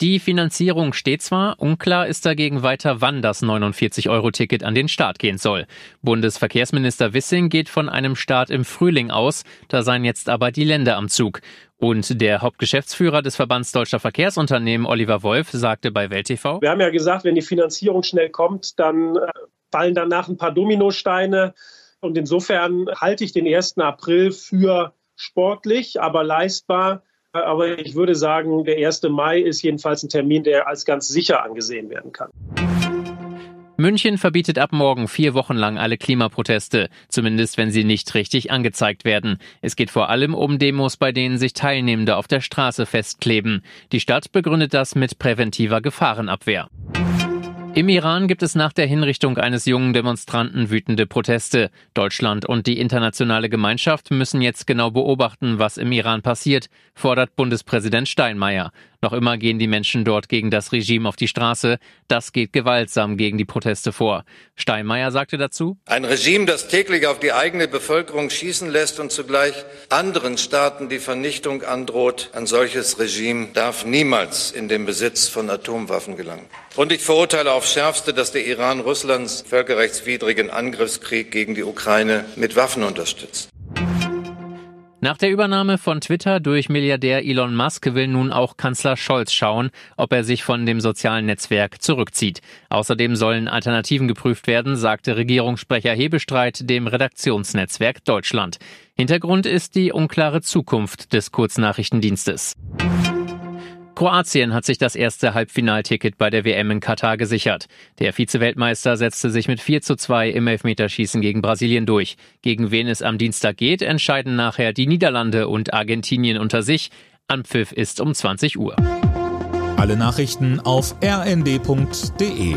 Die Finanzierung steht zwar, unklar ist dagegen weiter, wann das 49-Euro-Ticket an den Start gehen soll. Bundesverkehrsminister Wissing geht von einem Start im Frühling aus, da seien jetzt aber die Länder am Zug. Und der Hauptgeschäftsführer des Verbands Deutscher Verkehrsunternehmen, Oliver Wolf, sagte bei Welt TV. Wir haben ja gesagt, wenn die Finanzierung schnell kommt, dann äh, fallen danach ein paar Dominosteine. Und insofern halte ich den 1. April für sportlich, aber leistbar. Aber ich würde sagen, der 1. Mai ist jedenfalls ein Termin, der als ganz sicher angesehen werden kann. München verbietet ab morgen vier Wochen lang alle Klimaproteste, zumindest wenn sie nicht richtig angezeigt werden. Es geht vor allem um Demos, bei denen sich Teilnehmende auf der Straße festkleben. Die Stadt begründet das mit präventiver Gefahrenabwehr. Im Iran gibt es nach der Hinrichtung eines jungen Demonstranten wütende Proteste. Deutschland und die internationale Gemeinschaft müssen jetzt genau beobachten, was im Iran passiert, fordert Bundespräsident Steinmeier. Noch immer gehen die Menschen dort gegen das Regime auf die Straße. Das geht gewaltsam gegen die Proteste vor. Steinmeier sagte dazu, Ein Regime, das täglich auf die eigene Bevölkerung schießen lässt und zugleich anderen Staaten die Vernichtung androht, ein solches Regime darf niemals in den Besitz von Atomwaffen gelangen. Und ich verurteile aufs Schärfste, dass der Iran Russlands völkerrechtswidrigen Angriffskrieg gegen die Ukraine mit Waffen unterstützt. Nach der Übernahme von Twitter durch Milliardär Elon Musk will nun auch Kanzler Scholz schauen, ob er sich von dem sozialen Netzwerk zurückzieht. Außerdem sollen Alternativen geprüft werden, sagte Regierungssprecher Hebestreit dem Redaktionsnetzwerk Deutschland. Hintergrund ist die unklare Zukunft des Kurznachrichtendienstes. Kroatien hat sich das erste Halbfinalticket bei der WM in Katar gesichert. Der Vize-Weltmeister setzte sich mit 4 zu 2 im Elfmeterschießen gegen Brasilien durch. Gegen wen es am Dienstag geht, entscheiden nachher die Niederlande und Argentinien unter sich. Anpfiff ist um 20 Uhr. Alle Nachrichten auf rnd.de